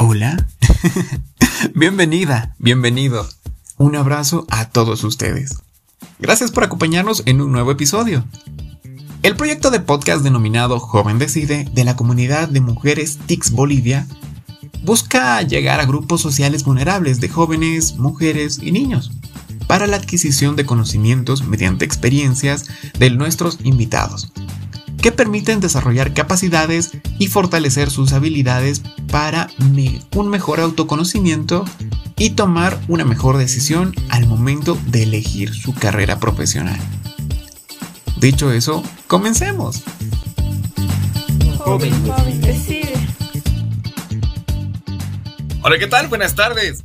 Hola. Bienvenida, bienvenido. Un abrazo a todos ustedes. Gracias por acompañarnos en un nuevo episodio. El proyecto de podcast denominado Joven Decide de la comunidad de mujeres TICS Bolivia busca llegar a grupos sociales vulnerables de jóvenes, mujeres y niños para la adquisición de conocimientos mediante experiencias de nuestros invitados, que permiten desarrollar capacidades y fortalecer sus habilidades para un mejor autoconocimiento y tomar una mejor decisión al momento de elegir su carrera profesional. Dicho eso, comencemos. Joven, Hola, ¿qué tal? Buenas tardes.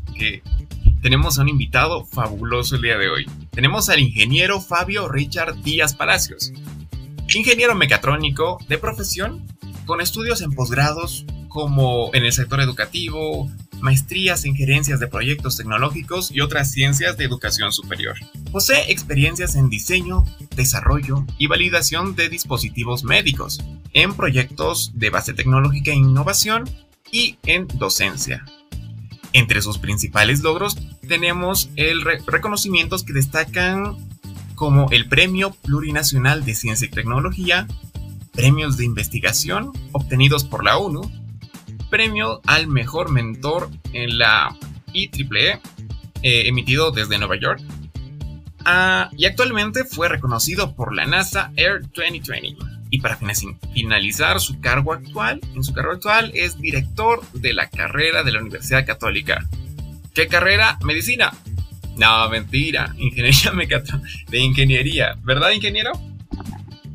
tenemos a un invitado fabuloso el día de hoy. Tenemos al ingeniero Fabio Richard Díaz Palacios. Ingeniero mecatrónico de profesión, con estudios en posgrados como en el sector educativo, maestrías en gerencias de proyectos tecnológicos y otras ciencias de educación superior. Posee experiencias en diseño, desarrollo y validación de dispositivos médicos, en proyectos de base tecnológica e innovación y en docencia. Entre sus principales logros tenemos el reconocimientos que destacan como el Premio Plurinacional de Ciencia y Tecnología, premios de investigación obtenidos por la ONU, premio al mejor mentor en la IEEE, eh, emitido desde Nueva York. Ah, y actualmente fue reconocido por la NASA Air 2020. Y para finalizar su cargo actual, en su cargo actual es director de la carrera de la Universidad Católica. ¿Qué carrera? Medicina. No, mentira. Ingeniería de ingeniería. ¿Verdad, ingeniero?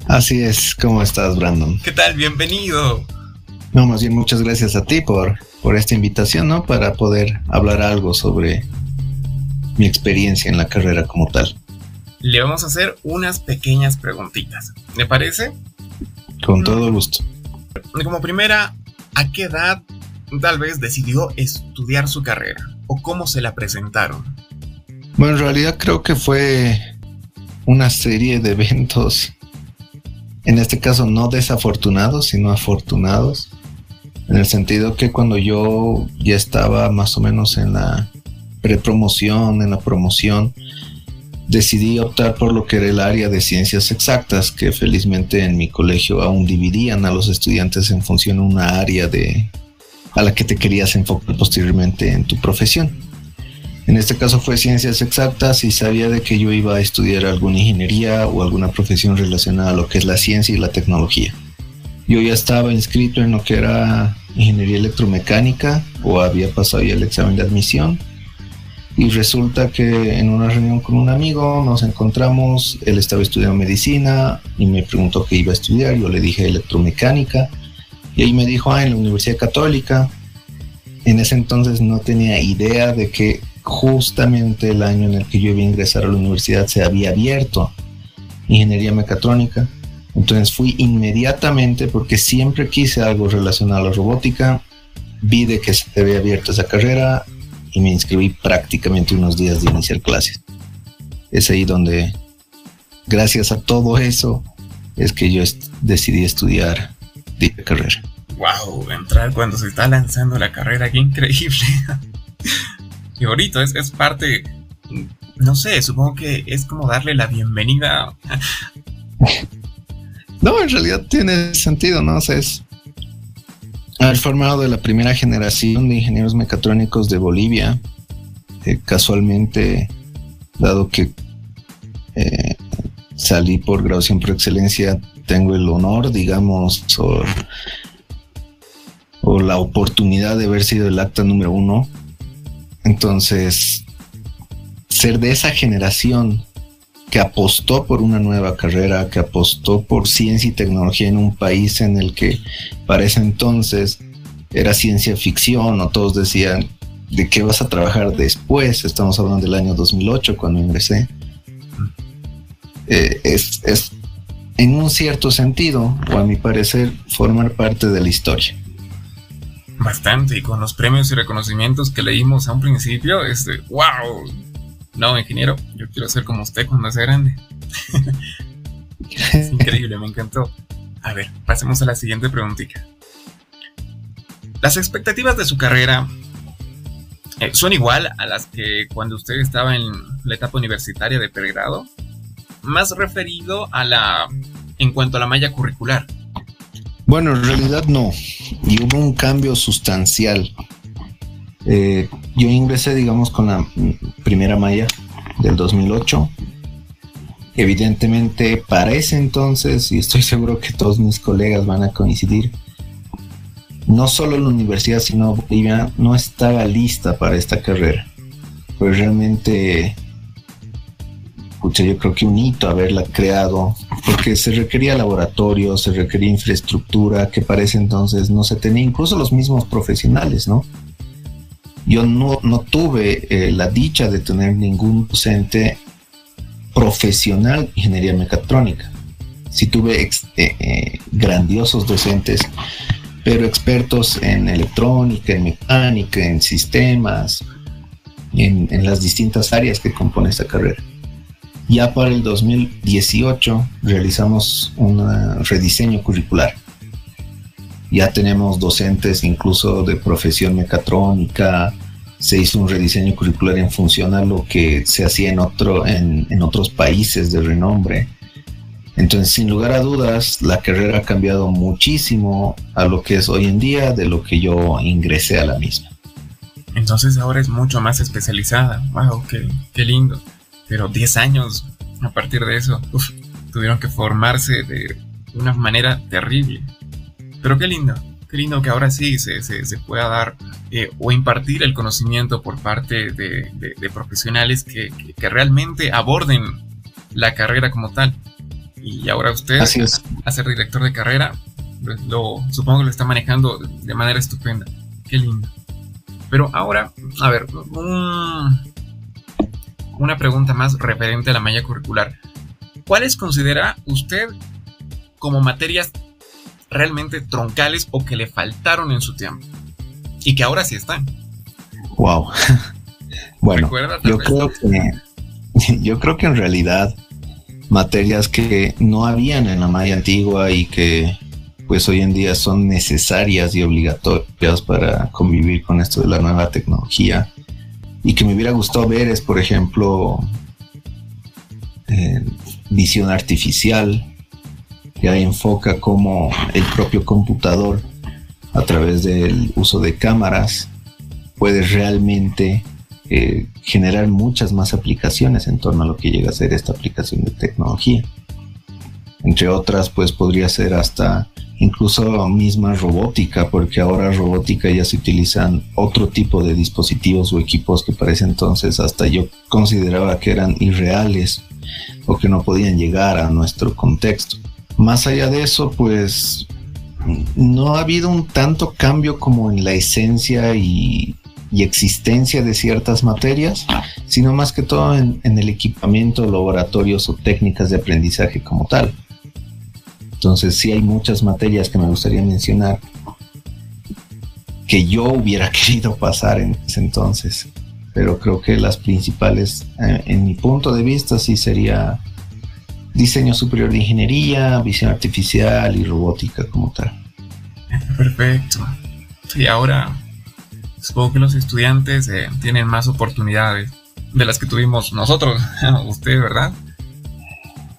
Así es. ¿Cómo estás, Brandon? ¿Qué tal? Bienvenido. No, más bien muchas gracias a ti por, por esta invitación, ¿no? Para poder hablar algo sobre mi experiencia en la carrera como tal. Le vamos a hacer unas pequeñas preguntitas. ¿Le parece? Con todo gusto. Como primera, ¿a qué edad tal vez decidió estudiar su carrera? ¿O cómo se la presentaron? Bueno, en realidad creo que fue una serie de eventos, en este caso no desafortunados, sino afortunados, en el sentido que cuando yo ya estaba más o menos en la prepromoción, en la promoción, decidí optar por lo que era el área de ciencias exactas, que felizmente en mi colegio aún dividían a los estudiantes en función de una área de a la que te querías enfocar posteriormente en tu profesión. En este caso fue ciencias exactas y sabía de que yo iba a estudiar alguna ingeniería o alguna profesión relacionada a lo que es la ciencia y la tecnología yo ya estaba inscrito en lo que era ingeniería electromecánica o había pasado ya el examen de admisión. Y resulta que en una reunión con un amigo nos encontramos, él estaba estudiando medicina y me preguntó qué iba a estudiar, yo le dije electromecánica y ahí me dijo, ah, en la Universidad Católica. En ese entonces no tenía idea de que justamente el año en el que yo iba a ingresar a la universidad se había abierto ingeniería mecatrónica entonces fui inmediatamente porque siempre quise algo relacionado a la robótica, vi de que se había abierto esa carrera y me inscribí prácticamente unos días de iniciar clases. Es ahí donde, gracias a todo eso, es que yo decidí estudiar dicha carrera. Wow, entrar cuando se está lanzando la carrera, qué increíble. Y bonito, es, es parte, no sé, supongo que es como darle la bienvenida No, en realidad tiene sentido, ¿no? O sea, es haber formado de la primera generación de ingenieros mecatrónicos de Bolivia. Casualmente, dado que eh, salí por graduación por excelencia, tengo el honor, digamos, o, o la oportunidad de haber sido el acta número uno. Entonces, ser de esa generación que apostó por una nueva carrera, que apostó por ciencia y tecnología en un país en el que para ese entonces era ciencia ficción o todos decían, ¿de qué vas a trabajar después? Estamos hablando del año 2008 cuando ingresé. Eh, es, es, en un cierto sentido, o a mi parecer, formar parte de la historia. Bastante, y con los premios y reconocimientos que leímos a un principio, este, wow, no, ingeniero, yo quiero ser como usted cuando sea grande. es increíble, me encantó. A ver, pasemos a la siguiente preguntita. las expectativas de su carrera eh, son igual a las que cuando usted estaba en la etapa universitaria de pregrado, más referido a la en cuanto a la malla curricular. Bueno, en realidad no. Y hubo un cambio sustancial. Eh, yo ingresé, digamos, con la primera malla del 2008. Evidentemente, para ese entonces, y estoy seguro que todos mis colegas van a coincidir, no solo la universidad, sino Bolivia no estaba lista para esta carrera. Pues realmente, escucha, yo creo que un hito haberla creado, porque se requería laboratorio, se requería infraestructura, que para ese entonces no se tenía, incluso los mismos profesionales, ¿no? Yo no, no tuve eh, la dicha de tener ningún docente profesional en ingeniería mecatrónica. Sí tuve eh, eh, grandiosos docentes pero expertos en electrónica, en mecánica, en sistemas, en, las distintas áreas que compone esta carrera. Ya para el 2018 realizamos un rediseño curricular. Ya tenemos docentes incluso de profesión mecatrónica, se hizo un rediseño curricular en función a lo que se hacía en, otro, en, en otros países de renombre entonces, sin lugar a dudas, la carrera ha cambiado muchísimo a lo que es hoy en día de lo que yo ingresé a la misma. Entonces ahora es mucho más especializada. ¡Wow! ¡Qué, lindo! Pero 10 años a partir de eso, tuvieron que formarse de una manera terrible. Pero qué lindo, qué lindo que ahora sí se, pueda dar eh, o impartir el conocimiento por parte de, profesionales que, que realmente aborden la carrera como tal y ahora usted, Así es. a ser director de carrera, pues, lo, supongo que lo está manejando de manera estupenda. Qué lindo. Pero ahora, a ver, una pregunta más referente a la malla curricular. ¿Cuáles considera usted como materias realmente troncales o que le faltaron en su tiempo? Y que ahora sí están. Wow. bueno, yo creo, que, yo creo que en realidad materias que no habían en la malla antigua y que pues hoy en día son necesarias y obligatorias para convivir con esto de la nueva tecnología y que me hubiera gustado ver es por ejemplo eh, visión artificial que enfoca cómo el propio computador a través del uso de cámaras puede realmente eh, generar muchas más aplicaciones en torno a lo que llega a ser esta aplicación de tecnología. Entre otras, pues podría ser hasta incluso misma robótica, porque ahora robótica ya se utilizan otro tipo de dispositivos o equipos que para ese entonces hasta yo consideraba que eran irreales o que no podían llegar a nuestro contexto. Más allá de eso, pues no ha habido un tanto cambio como en la esencia y existencia de ciertas materias, sino más que todo en, el equipamiento, laboratorios o técnicas de aprendizaje como tal. Entonces sí hay muchas materias que me gustaría mencionar que yo hubiera querido pasar en ese entonces, pero creo que las principales, eh, en mi punto de vista, sí sería diseño superior de ingeniería, visión artificial y robótica como tal. Perfecto. Y ahora Supongo que los estudiantes eh, tienen más oportunidades de las que tuvimos nosotros, usted, ¿verdad?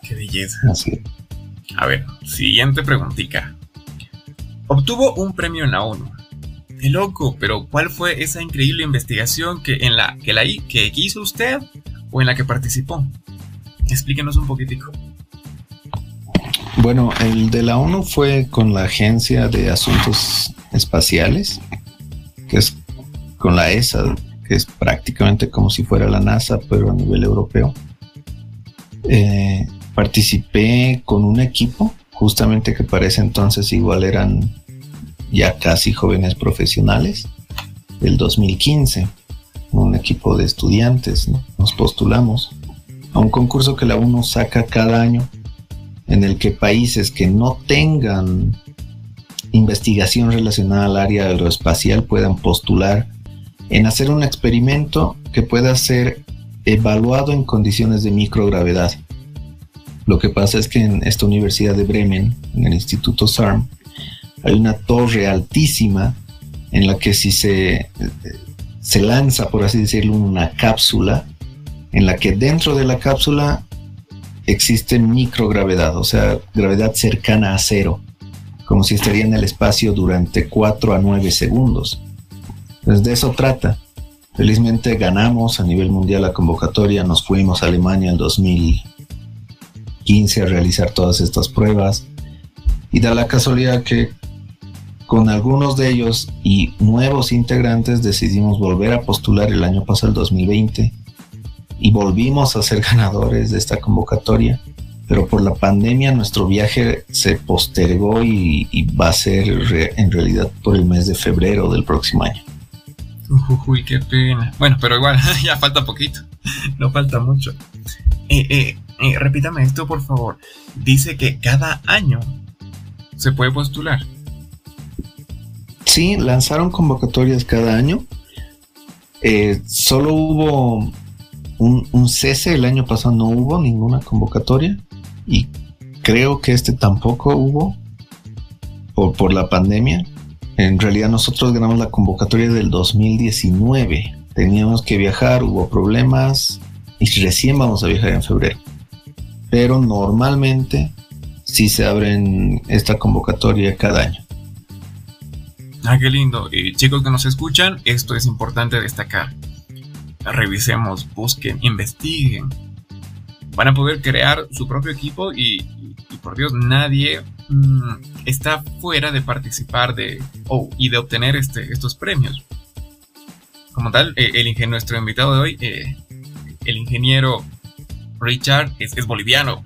Qué belleza. A ver, siguiente preguntita. Obtuvo un premio en la ONU. Qué loco, pero ¿cuál fue esa increíble investigación que en la que la que hizo usted o en la que participó? Explíquenos un poquitico. Bueno, el de la ONU fue con la Agencia de Asuntos Espaciales, que es con la ESA, que es prácticamente como si fuera la NASA, pero a nivel europeo. Eh, participé con un equipo, justamente que para ese entonces igual eran ya casi jóvenes profesionales, del 2015, un equipo de estudiantes, nos postulamos a un concurso que la UNO saca cada año, en el que países que no tengan investigación relacionada al área aeroespacial puedan postular en hacer un experimento que pueda ser evaluado en condiciones de microgravedad. Lo que pasa es que en esta Universidad de Bremen, en el Instituto SARM, hay una torre altísima en la que si se, se lanza, por así decirlo, una cápsula, en la que dentro de la cápsula existe microgravedad, o sea, gravedad cercana a cero, como si estaría en el espacio durante 4 a 9 segundos. Pues de eso trata. Felizmente ganamos a nivel mundial la convocatoria, nos fuimos a Alemania en 2015 a realizar todas estas pruebas y da la casualidad que con algunos de ellos y nuevos integrantes decidimos volver a postular el año pasado, el 2020, y volvimos a ser ganadores de esta convocatoria. Pero por la pandemia nuestro viaje se postergó y, va a ser en realidad por el mes de febrero del próximo año. Uy, qué pena. Bueno, pero igual, ya falta poquito. No falta mucho. Eh, eh, eh, repítame esto, por favor. Dice que cada año se puede postular. Sí, lanzaron convocatorias cada año. Solo hubo un, cese, el año pasado no hubo ninguna convocatoria y creo que este tampoco hubo por, por la pandemia. En realidad nosotros ganamos la convocatoria del 2019. Teníamos que viajar, hubo problemas y recién vamos a viajar en febrero. Pero normalmente sí se abren esta convocatoria cada año. Ah, qué lindo. Y chicos que nos escuchan, esto es importante destacar. Revisemos, busquen, investiguen. Van a poder crear su propio equipo y, por Dios, nadie mm, está fuera de participar de, y de obtener este, estos premios. Como tal, eh, el nuestro invitado de hoy, eh, el ingeniero Richard, es, boliviano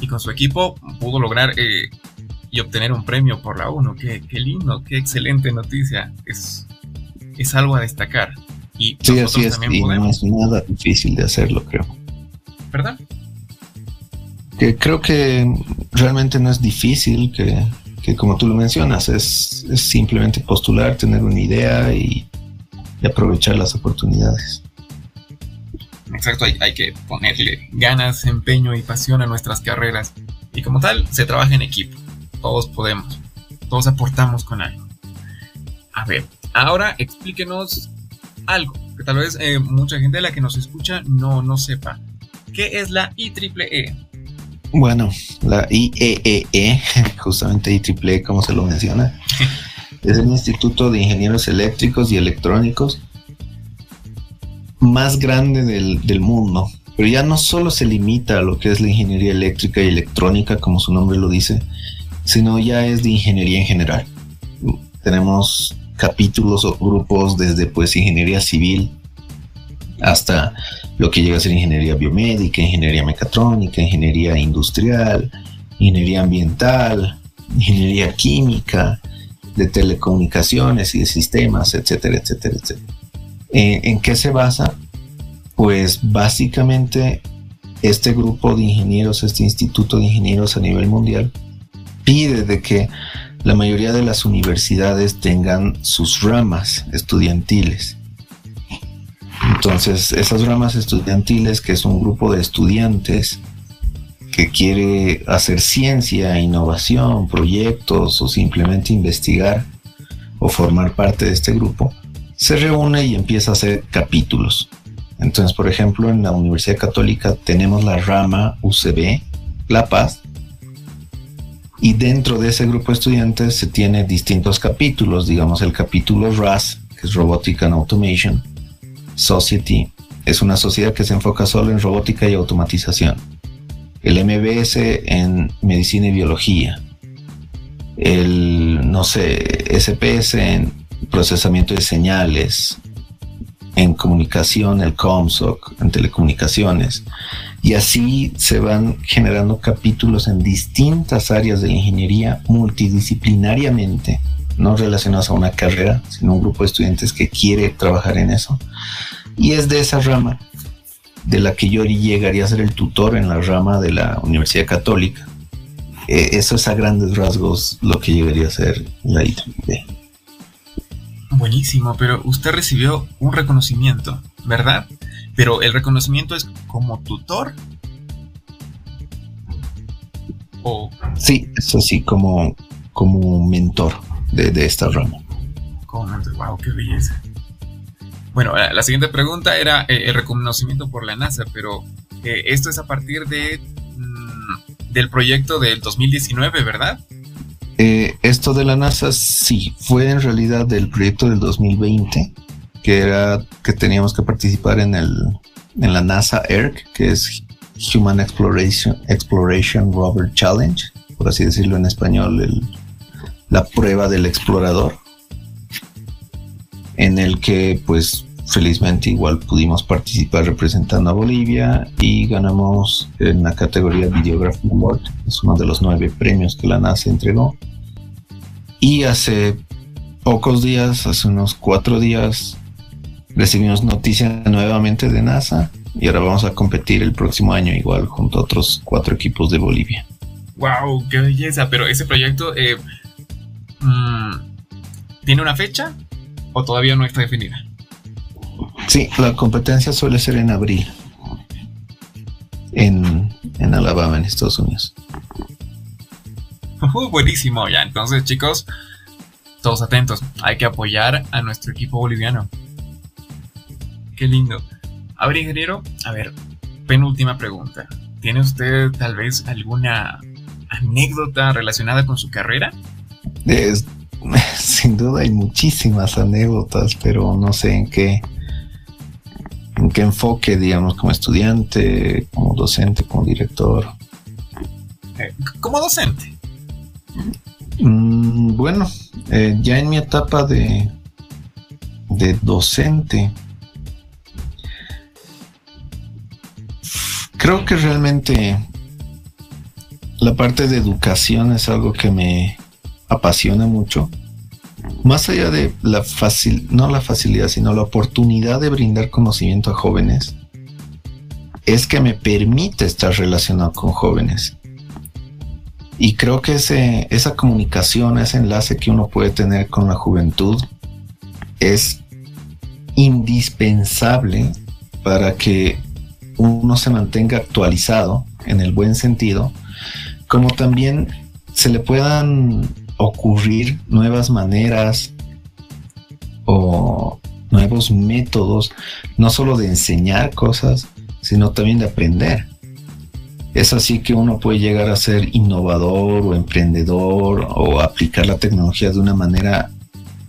y con su equipo pudo lograr eh, y obtener un premio por la ONU. Qué, qué lindo, qué excelente noticia. Es, es algo a destacar. Y sí, así es, también no es nada difícil de hacerlo, creo. ¿Verdad? Que creo que realmente no es difícil, que, que como tú lo mencionas, es, es, simplemente postular, tener una idea y, y aprovechar las oportunidades. Exacto, hay, hay, que ponerle ganas, empeño y pasión a nuestras carreras. Y como tal, se trabaja en equipo todos podemos, todos aportamos con algo. A ver, ahora explíquenos algo que tal vez eh, mucha gente de la que nos escucha no, no sepa. ¿Qué es la IEEE? E? Bueno, la IEEE, e, justamente IEEE, e, como se lo menciona, es el Instituto de Ingenieros Eléctricos y Electrónicos más grande del, del, mundo. Pero ya no solo se limita a lo que es la ingeniería eléctrica y electrónica, como su nombre lo dice, sino ya es de ingeniería en general. Tenemos capítulos o grupos desde pues ingeniería civil hasta lo que llega a ser ingeniería biomédica, ingeniería mecatrónica, ingeniería industrial, ingeniería ambiental, ingeniería química, de telecomunicaciones y de sistemas, etcétera, etcétera, etcétera. Eh, ¿En qué se basa? Pues básicamente este grupo de ingenieros, este instituto de ingenieros a nivel mundial, pide de que la mayoría de las universidades tengan sus ramas estudiantiles. Entonces, esas ramas estudiantiles, que es un grupo de estudiantes que quiere hacer ciencia, innovación, proyectos o simplemente investigar o formar parte de este grupo, se reúne y empieza a hacer capítulos. Entonces, por ejemplo, en la Universidad Católica tenemos la rama UCB, La Paz, y dentro de ese grupo de estudiantes se tiene distintos capítulos, digamos el capítulo RAS, que es Robotic and Automation, Society, es una sociedad que se enfoca solo en robótica y automatización. El MBS en medicina y biología. El, no sé, SPS en procesamiento de señales, en comunicación, el COMSOC, en telecomunicaciones. Y así se van generando capítulos en distintas áreas de la ingeniería multidisciplinariamente, no relacionados a una carrera, sino un grupo de estudiantes que quiere trabajar en eso. Y es de esa rama de la que yo llegaría a ser el tutor en la rama de la Universidad Católica. Eh, eso es a grandes rasgos lo que llegaría a ser la IEEE. Buenísimo, pero usted recibió un reconocimiento, ¿verdad? Pero el reconocimiento es como tutor. ¿O? Sí, eso sí, como, como mentor de, esta rama. ¡Wow! ¡Qué belleza! Bueno, la siguiente pregunta era eh, el reconocimiento por la NASA, pero eh, esto es a partir de mm, del proyecto del 2019, ¿verdad? Eh, esto de la NASA sí, fue en realidad del proyecto del 2020, que era que teníamos que participar en el en la NASA ERC, que es Human Exploration, Exploration Rover Challenge, por así decirlo en español, la prueba del explorador, en el que pues felizmente igual pudimos participar representando a Bolivia y ganamos en la categoría Videography Award, es uno de los nueve premios que la NASA entregó. Y hace pocos días, hace unos cuatro días, recibimos noticia nuevamente de NASA y ahora vamos a competir el próximo año igual junto a otros cuatro equipos de Bolivia. ¡Wow! ¡Qué belleza! Pero ese proyecto eh, mm, tiene una fecha o todavía no está definida. Sí, la competencia suele ser en abril en, en Alabama, en Estados Unidos. Uh, buenísimo, ya. Entonces, chicos, todos atentos. Hay que apoyar a nuestro equipo boliviano. Qué lindo. A ver, ingeniero, a ver, penúltima pregunta. ¿Tiene usted tal vez alguna anécdota relacionada con su carrera? Sin duda hay muchísimas anécdotas, pero no sé en qué, en qué enfoque, digamos, como estudiante, como docente, como director. Eh, como docente. Mm, bueno, eh, ya en mi etapa de, de docente, Creo que realmente la parte de educación es algo que me apasiona mucho. Más allá de la fácil, no la facilidad, sino la oportunidad de brindar conocimiento a jóvenes, es que me permite estar relacionado con jóvenes. Y creo que ese, esa comunicación, ese enlace que uno puede tener con la juventud es indispensable para que uno se mantenga actualizado en el buen sentido, como también se le puedan ocurrir nuevas maneras o nuevos métodos, no solo de enseñar cosas, sino también de aprender. Es así que uno puede llegar a ser innovador o emprendedor o aplicar la tecnología de una manera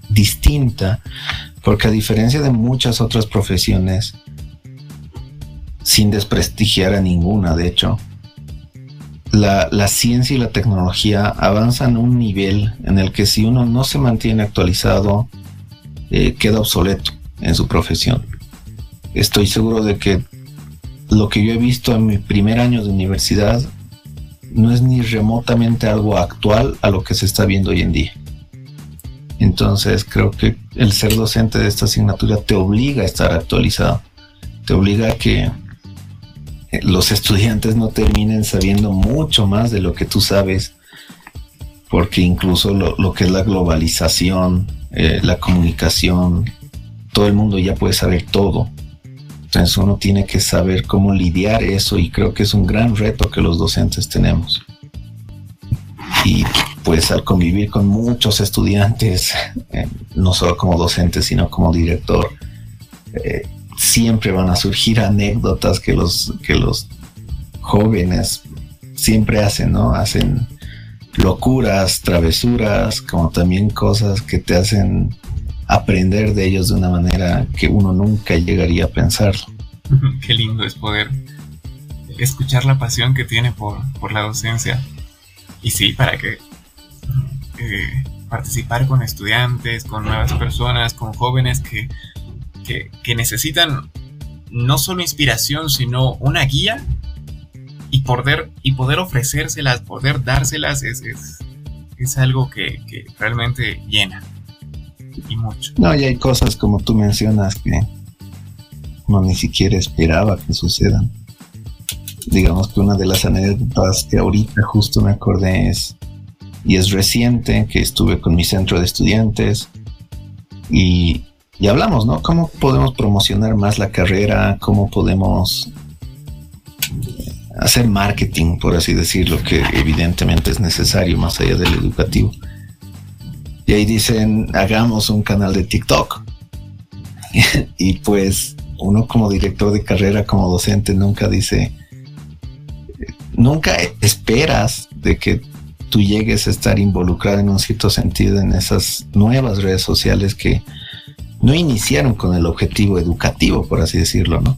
distinta, porque a diferencia de muchas otras profesiones, sin desprestigiar a ninguna, de hecho. La, ciencia y la tecnología avanzan a un nivel en el que si uno no se mantiene actualizado, eh, queda obsoleto en su profesión. Estoy seguro de que lo que yo he visto en mi primer año de universidad no es ni remotamente algo actual a lo que se está viendo hoy en día. Entonces creo que el ser docente de esta asignatura te obliga a estar actualizado, te obliga a que los estudiantes no terminen sabiendo mucho más de lo que tú sabes, porque incluso lo, que es la globalización, eh, la comunicación, todo el mundo ya puede saber todo. Entonces uno tiene que saber cómo lidiar eso y creo que es un gran reto que los docentes tenemos. Y pues al convivir con muchos estudiantes, eh, no solo como docente, sino como director, eh, siempre van a surgir anécdotas que los, que los jóvenes siempre hacen, ¿no? Hacen locuras, travesuras, como también cosas que te hacen aprender de ellos de una manera que uno nunca llegaría a pensar. Qué lindo es poder escuchar la pasión que tiene por, la docencia. Y sí, para que eh, participar con estudiantes, con nuevas personas, con jóvenes que que, necesitan no solo inspiración, sino una guía y poder, y poder ofrecérselas, poder dárselas, es, es, algo que, realmente llena. Y mucho. No, y hay cosas como tú mencionas que no ni siquiera esperaba que sucedan. Digamos que una de las anécdotas que ahorita justo me acordé es, y es reciente, que estuve con mi centro de estudiantes y y hablamos, ¿no? ¿Cómo podemos promocionar más la carrera? ¿Cómo podemos hacer marketing, por así decirlo, que evidentemente es necesario más allá del educativo? Y ahí dicen, hagamos un canal de TikTok. y pues uno como director de carrera, como docente, nunca dice, nunca esperas de que tú llegues a estar involucrado en un cierto sentido en esas nuevas redes sociales que no iniciaron con el objetivo educativo, por así decirlo, ¿no?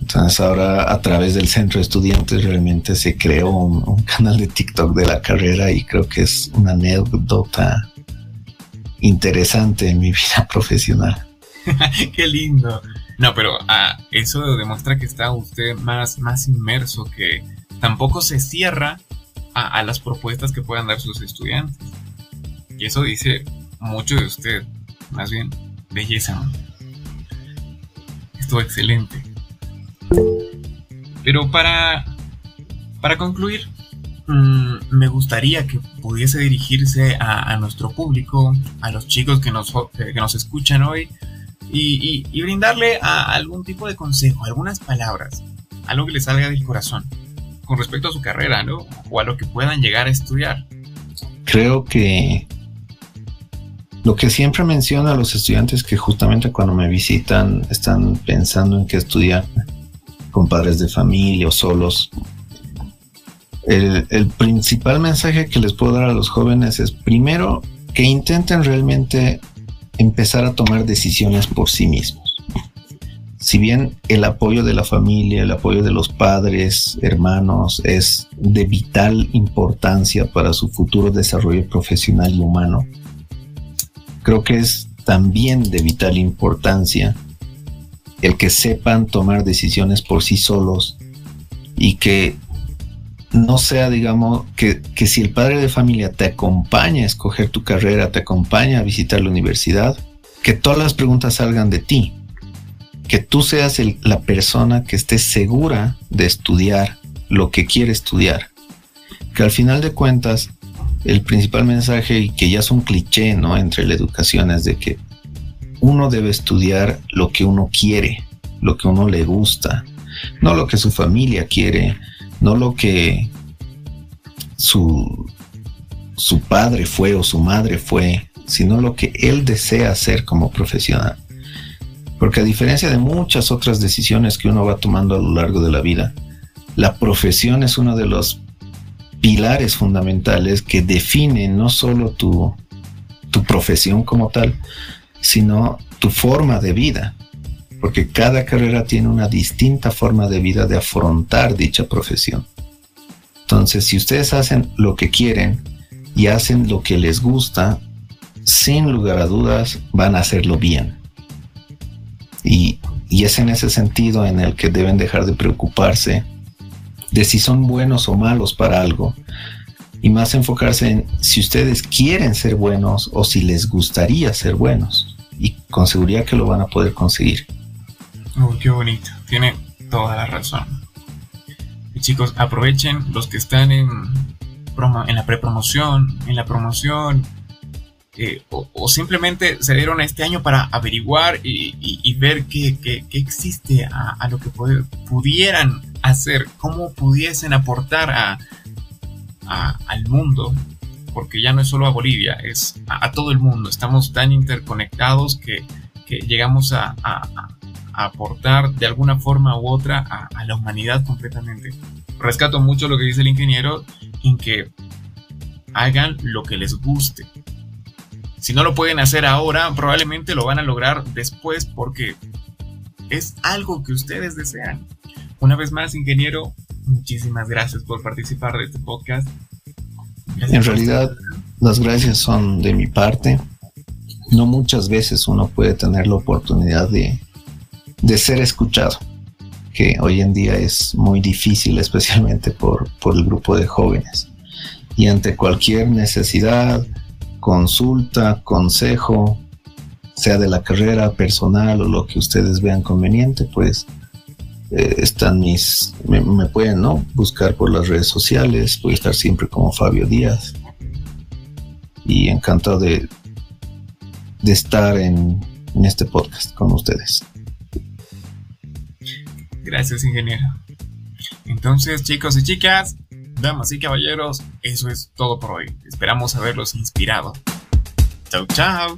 Entonces ahora a través del centro de estudiantes realmente se creó un, canal de TikTok de la carrera y creo que es una anécdota interesante en mi vida profesional. Qué lindo. No, pero ah, eso demuestra que está usted más, más inmerso, que tampoco se cierra a, a las propuestas que puedan dar sus estudiantes. Y eso dice mucho de usted, más bien belleza. Estuvo excelente. Pero para, para concluir, mm, me gustaría que pudiese dirigirse a, nuestro público, a los chicos que nos, que nos escuchan hoy, y, brindarle algún tipo de consejo, algunas palabras, algo que les salga del corazón, con respecto a su carrera, ¿no? O a lo que puedan llegar a estudiar. Creo que lo que siempre menciono a los estudiantes que justamente cuando me visitan están pensando en qué estudiar con padres de familia o solos. El, el, principal mensaje que les puedo dar a los jóvenes es primero que intenten realmente empezar a tomar decisiones por sí mismos. Si bien el apoyo de la familia, el apoyo de los padres, hermanos es de vital importancia para su futuro desarrollo profesional y humano, creo que es también de vital importancia el que sepan tomar decisiones por sí solos y que no sea, digamos, que, que, si el padre de familia te acompaña a escoger tu carrera, te acompaña a visitar la universidad, que todas las preguntas salgan de ti, que tú seas la persona que esté segura de estudiar lo que quiere estudiar, que al final de cuentas el principal mensaje y que ya es un cliché, ¿no? Entre la educación es de que uno debe estudiar lo que uno quiere, lo que uno le gusta, no lo que su familia quiere, no lo que su, su padre fue o su madre fue, sino lo que él desea hacer como profesional. Porque a diferencia de muchas otras decisiones que uno va tomando a lo largo de la vida, la profesión es uno de los pilares fundamentales que definen no solo tu, tu profesión como tal, sino tu forma de vida, porque cada carrera tiene una distinta forma de vida de afrontar dicha profesión. Entonces, si ustedes hacen lo que quieren y hacen lo que les gusta, sin lugar a dudas van a hacerlo bien. Y, y es en ese sentido en el que deben dejar de preocuparse de si son buenos o malos para algo, y más enfocarse en si ustedes quieren ser buenos o si les gustaría ser buenos. Y con seguridad que lo van a poder conseguir. Oh, qué bonito. Tiene toda la razón. Y chicos, aprovechen los que están en, en la prepromoción, en la promoción, eh, o, simplemente se dieron este año para averiguar y, ver qué, existe a, lo que pudieran hacer, cómo pudiesen aportar al mundo, porque ya no es solo a Bolivia, es a, todo el mundo. Estamos tan interconectados que, llegamos a, aportar de alguna forma u otra a, la humanidad completamente. Rescato mucho lo que dice el ingeniero en que hagan lo que les guste. Si no lo pueden hacer ahora, probablemente lo van a lograr después porque es algo que ustedes desean. Una vez más, ingeniero, muchísimas gracias por participar de este podcast. en realidad, las gracias son de mi parte. No muchas veces uno puede tener la oportunidad de, de ser escuchado, que hoy en día es muy difícil, especialmente por, por el grupo de jóvenes. Y ante cualquier necesidad, consulta, consejo, sea de la carrera personal o lo que ustedes vean conveniente, pues eh, están mis, me, pueden ¿no? buscar por las redes sociales, voy a estar siempre como Fabio Díaz. Y encantado de, de estar en, en este podcast con ustedes. Gracias, ingeniero. Entonces, chicos y chicas, damas y caballeros, eso es todo por hoy. Esperamos haberlos inspirado. Chau, chau.